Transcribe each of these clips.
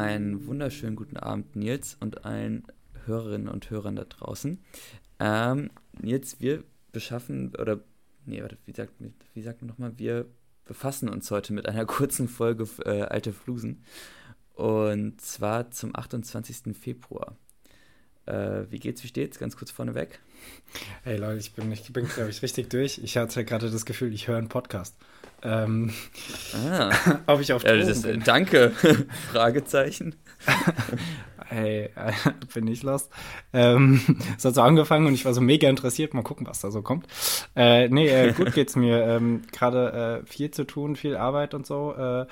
einen wunderschönen guten Abend, Nils, und allen Hörerinnen und Hörern da draußen. Ähm, Nils, wir beschaffen, oder, nee, warte, wie sagt, wie sagt man nochmal, wir befassen uns heute mit einer kurzen Folge äh, Alte Flusen. Und zwar zum 28. Februar. Äh, wie geht's, wie steht's? Ganz kurz vorneweg. Hey Leute, ich bin, ich bin glaube ich, richtig durch. Ich hatte gerade das Gefühl, ich höre einen Podcast. Ähm, ah. ob ich auf ja, ist, bin. Danke. Fragezeichen. hey, äh, bin ich lost. Ähm, es hat so angefangen und ich war so mega interessiert. Mal gucken, was da so kommt. Äh, nee, äh, gut geht's mir. Ähm, Gerade äh, viel zu tun, viel Arbeit und so. Äh,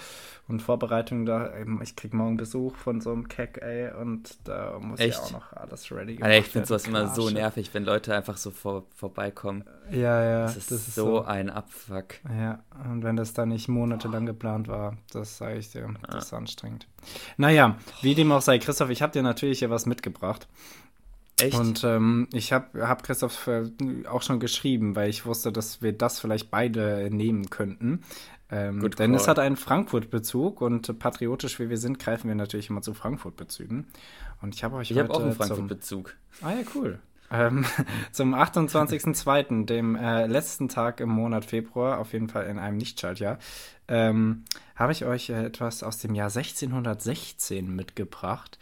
und Vorbereitung da. Ich krieg morgen Besuch von so einem Keck, ey. Und da muss Echt? ich auch noch alles ready machen. Alter, ich finde sowas immer so nervig, wenn Leute einfach so vor, vorbeikommen. Ja, ja. Das ist, das ist so, so, ein Abfuck. Ja, und wenn das dann nicht monatelang geplant war, das sage ich dir, das ist anstrengend. Naja, wie dem auch sei, Christoph, ich habe dir natürlich hier was mitgebracht. Echt? Und ähm, ich habe hab Christoph äh, auch schon geschrieben, weil ich wusste, dass wir das vielleicht beide nehmen könnten. Ähm, denn call. es hat einen Frankfurt-Bezug und patriotisch wie wir sind, greifen wir natürlich immer zu Frankfurt-Bezügen. Und ich habe euch Ich habe auch einen Frankfurt-Bezug. Ah ja, cool. Ähm, zum 28.02., dem äh, letzten Tag im Monat Februar, auf jeden Fall in einem Nichtschaltjahr, ähm, habe ich euch äh, etwas aus dem Jahr 1616 mitgebracht.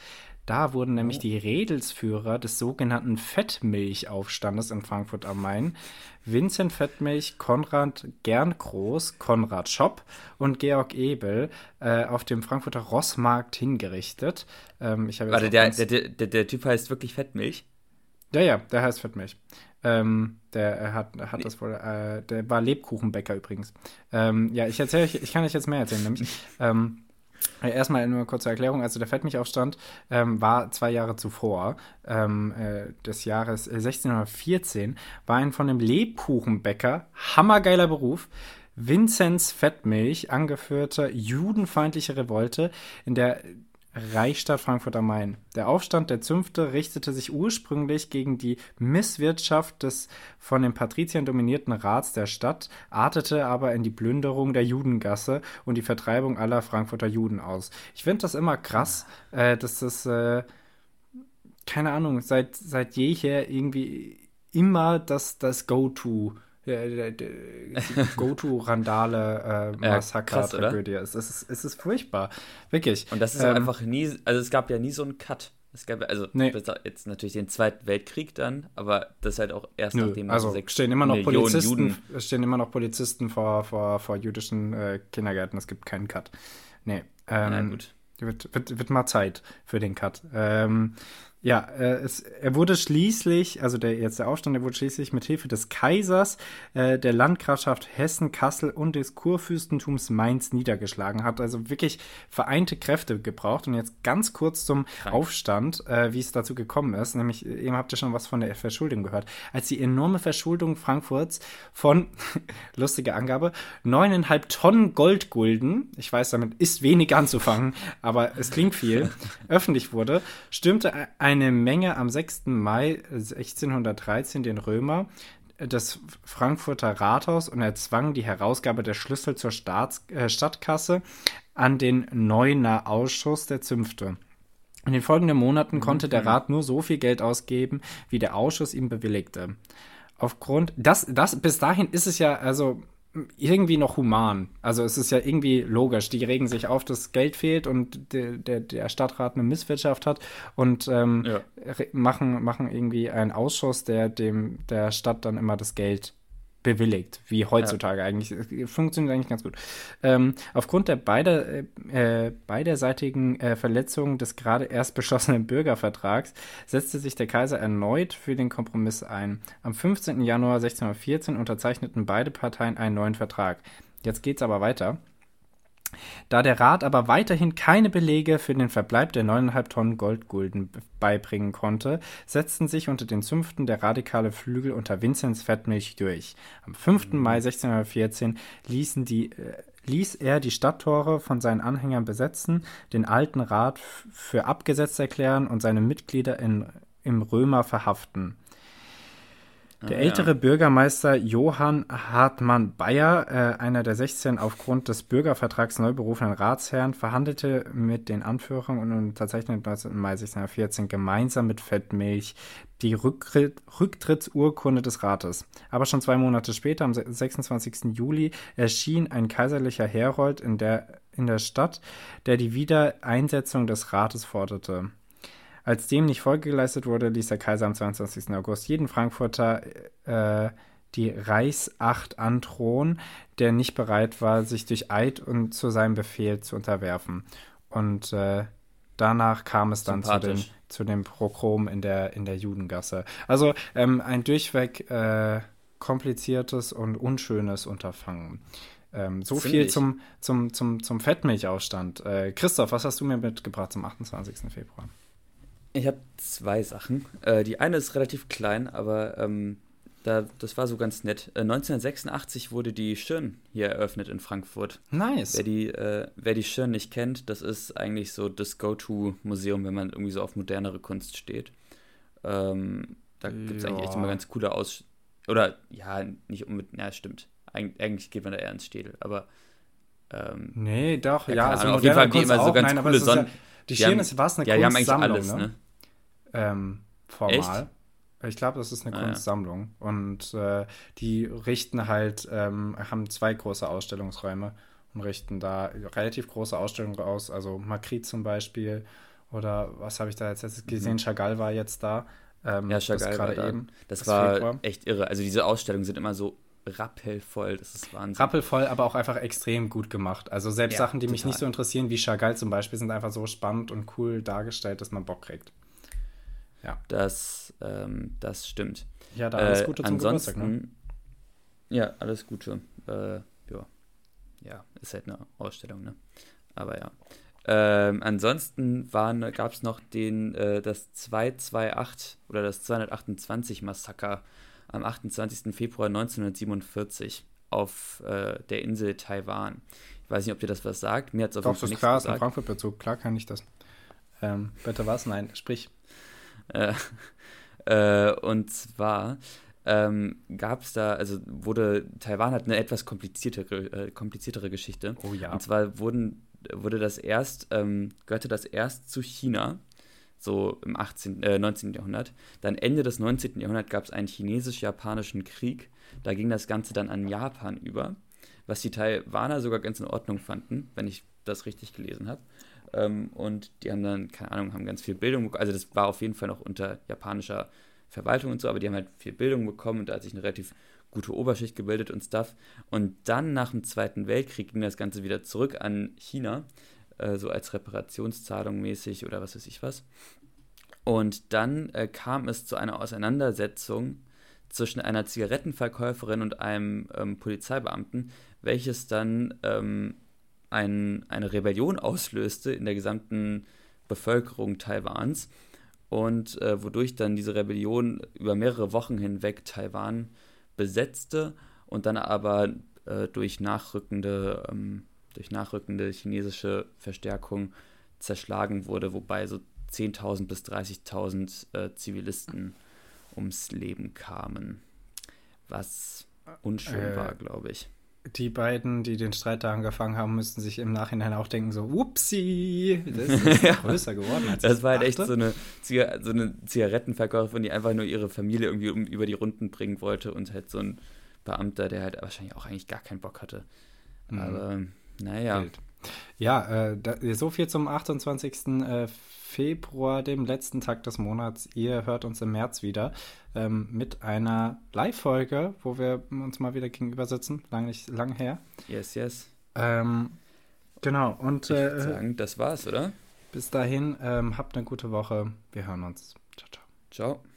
Da wurden nämlich oh. die Redelsführer des sogenannten Fettmilchaufstandes in Frankfurt am Main, Vincent Fettmilch, Konrad Gerngroß, Konrad Schopp und Georg Ebel, äh, auf dem Frankfurter Rossmarkt hingerichtet. Ähm, Warte, der, der, der, der Typ heißt wirklich Fettmilch? Ja, ja, der heißt Fettmilch. Ähm, der hat, hat nee. das wohl, äh, der war Lebkuchenbäcker übrigens. Ähm, ja, ich erzähle ich kann euch jetzt mehr erzählen, nämlich. Ähm, Erstmal nur eine kurze Erklärung. Also der Fettmilchaufstand ähm, war zwei Jahre zuvor, ähm, äh, des Jahres 1614, äh, war ein von dem Lebkuchenbäcker, hammergeiler Beruf, Vinzenz Fettmilch angeführte judenfeindliche Revolte, in der Reichsstadt Frankfurt am Main. Der Aufstand der Zünfte richtete sich ursprünglich gegen die Misswirtschaft des von den Patriziern dominierten Rats der Stadt, artete aber in die Plünderung der Judengasse und die Vertreibung aller Frankfurter Juden aus. Ich finde das immer krass, äh, dass das, äh, keine Ahnung, seit, seit jeher irgendwie immer das, das Go-To Go-To-Randale-Massaker-Tragödie äh, ja, ist. Es, ist. es ist furchtbar. Wirklich. Und das ist ähm, einfach nie, also es gab ja nie so einen Cut. Es gab also nee. jetzt natürlich den Zweiten Weltkrieg dann, aber das halt auch erst Nö, nachdem also sechs stehen immer noch Millionen Polizisten, Juden es stehen immer noch Polizisten vor, vor, vor jüdischen äh, Kindergärten. Es gibt keinen Cut. Nee. Ähm, Na gut. Wird, wird, wird mal Zeit für den Cut. Ähm, ja, äh, es, er wurde schließlich, also der jetzt der Aufstand, der wurde schließlich mit Hilfe des Kaisers, äh, der Landgrafschaft Hessen, Kassel und des Kurfürstentums Mainz niedergeschlagen, hat also wirklich vereinte Kräfte gebraucht. Und jetzt ganz kurz zum Krank. Aufstand, äh, wie es dazu gekommen ist. Nämlich, eben habt ihr schon was von der Verschuldung gehört. Als die enorme Verschuldung Frankfurts von, lustige Angabe, neuneinhalb Tonnen Goldgulden, ich weiß, damit ist wenig anzufangen, aber es klingt viel, öffentlich wurde, stürmte ein eine Menge am 6. Mai 1613 den Römer das Frankfurter Rathaus und erzwang die Herausgabe der Schlüssel zur Staats äh, Stadtkasse an den Neuner Ausschuss der Zünfte. In den folgenden Monaten konnte der mhm. Rat nur so viel Geld ausgeben, wie der Ausschuss ihm bewilligte. Aufgrund, das, das, bis dahin ist es ja, also irgendwie noch human. Also es ist ja irgendwie logisch. Die regen sich auf, dass Geld fehlt und der, der, der Stadtrat eine Misswirtschaft hat und ähm, ja. machen, machen irgendwie einen Ausschuss, der dem der Stadt dann immer das Geld bewilligt, wie heutzutage ja. eigentlich. Funktioniert eigentlich ganz gut. Ähm, aufgrund der beider, äh, beiderseitigen äh, Verletzungen des gerade erst beschlossenen Bürgervertrags setzte sich der Kaiser erneut für den Kompromiss ein. Am 15. Januar 1614 unterzeichneten beide Parteien einen neuen Vertrag. Jetzt geht's aber weiter. Da der Rat aber weiterhin keine Belege für den Verbleib der 9,5 Tonnen Goldgulden beibringen konnte, setzten sich unter den Zünften der radikale Flügel unter Vinzenz Fettmilch durch. Am 5. Mhm. Mai 1614 ließen die, äh, ließ er die Stadttore von seinen Anhängern besetzen, den alten Rat für abgesetzt erklären und seine Mitglieder in, im Römer verhaften. Der ah, ältere ja. Bürgermeister Johann Hartmann Bayer, äh, einer der 16 aufgrund des Bürgervertrags neu berufenen Ratsherren, verhandelte mit den Anführern und unterzeichnete 19. Mai 1614 gemeinsam mit Fettmilch die Rücktritt, Rücktrittsurkunde des Rates. Aber schon zwei Monate später, am 26. Juli, erschien ein kaiserlicher Herold in der, in der Stadt, der die Wiedereinsetzung des Rates forderte. Als dem nicht Folge geleistet wurde, ließ der Kaiser am 22. August jeden Frankfurter äh, die Reichsacht androhen, der nicht bereit war, sich durch Eid und zu seinem Befehl zu unterwerfen. Und äh, danach kam es dann zu, den, zu dem Prochrom in der, in der Judengasse. Also ähm, ein durchweg äh, kompliziertes und unschönes Unterfangen. Ähm, so Ziemlich. viel zum, zum, zum, zum Fettmilchaufstand. Äh, Christoph, was hast du mir mitgebracht zum 28. Februar? Ich habe zwei Sachen. Äh, die eine ist relativ klein, aber ähm, da, das war so ganz nett. Äh, 1986 wurde die Schirn hier eröffnet in Frankfurt. Nice. Wer die, äh, wer die Schirn nicht kennt, das ist eigentlich so das Go-To-Museum, wenn man irgendwie so auf modernere Kunst steht. Ähm, da gibt es ja. eigentlich echt immer ganz coole Aus... Oder, ja, nicht unbedingt... Ja, stimmt. Eig eigentlich geht man da eher ins Städel, aber... Ähm, nee, doch, ja. ja also auf jeden Fall gehen immer so ganz Nein, coole Sonnen... Ja, die Schirn ist was eine ja, Kunstsammlung, alles, ne? ne? Ähm, formal. Echt? Ich glaube, das ist eine ah, Kunstsammlung. Ja. Und äh, die richten halt, ähm, haben zwei große Ausstellungsräume und richten da relativ große Ausstellungen aus. Also Magritte zum Beispiel. Oder was habe ich da jetzt gesehen? Mhm. Chagall war jetzt da. Ähm, ja, Chagall war da. Eben, das, das war Februar. echt irre. Also diese Ausstellungen sind immer so rappelvoll, das ist Wahnsinn. Rappelvoll, aber auch einfach extrem gut gemacht. Also selbst ja, Sachen, die total. mich nicht so interessieren, wie Chagall zum Beispiel, sind einfach so spannend und cool dargestellt, dass man Bock kriegt. Ja. Das, ähm, das stimmt. Ja, da alles Gute äh, zum Geburtstag, ne? Ja, alles Gute. Äh, ja. ja, ist halt eine Ausstellung, ne? Aber ja. Ähm, ansonsten gab es noch den, äh, das 228 oder das 228 Massaker am 28. Februar 1947 auf äh, der Insel Taiwan. Ich weiß nicht, ob dir das was sagt. Mir hat es auf jeden Fall nichts klar, gesagt. ist ein Frankfurt-Bezug. Klar kann ich das. Ähm, bitte was? Nein, sprich. Äh, äh, und zwar ähm, gab es da, also wurde, Taiwan hat eine etwas kompliziertere, äh, kompliziertere Geschichte. Oh ja. Und zwar wurden, wurde das erst, ähm, gehörte das erst zu China, so im 18., äh, 19. Jahrhundert. Dann Ende des 19. Jahrhunderts gab es einen chinesisch-japanischen Krieg. Da ging das Ganze dann an Japan über, was die Taiwaner sogar ganz in Ordnung fanden, wenn ich das richtig gelesen habe. Ähm, und die haben dann, keine Ahnung, haben ganz viel Bildung bekommen. Also das war auf jeden Fall noch unter japanischer Verwaltung und so, aber die haben halt viel Bildung bekommen und da hat sich eine relativ gute Oberschicht gebildet und Stuff. Und dann nach dem Zweiten Weltkrieg ging das Ganze wieder zurück an China, äh, so als Reparationszahlung mäßig oder was weiß ich was. Und dann äh, kam es zu einer Auseinandersetzung zwischen einer Zigarettenverkäuferin und einem ähm, Polizeibeamten, welches dann ähm, ein, eine Rebellion auslöste in der gesamten Bevölkerung Taiwans und äh, wodurch dann diese Rebellion über mehrere Wochen hinweg Taiwan besetzte und dann aber äh, durch nachrückende ähm, durch nachrückende chinesische Verstärkung zerschlagen wurde, wobei so 10.000 bis 30.000 äh, Zivilisten ums Leben kamen, was unschön äh, war, glaube ich die beiden, die den Streit da angefangen haben, müssten sich im Nachhinein auch denken, so, whoopsie, das ist größer geworden als Das war halt echt so eine, so eine Zigarettenverkäuferin, die einfach nur ihre Familie irgendwie um, über die Runden bringen wollte und halt so ein Beamter, der halt wahrscheinlich auch eigentlich gar keinen Bock hatte. Mhm. Aber, naja. Wild. Ja, äh, da, so viel zum 28. Äh, Februar, dem letzten Tag des Monats. Ihr hört uns im März wieder ähm, mit einer Live-Folge, wo wir uns mal wieder gegenüber sitzen. Lang, nicht, lang her. Yes, yes. Ähm, genau, und. Ich äh, sagen, das war's, oder? Bis dahin, ähm, habt eine gute Woche. Wir hören uns. Ciao, ciao. Ciao.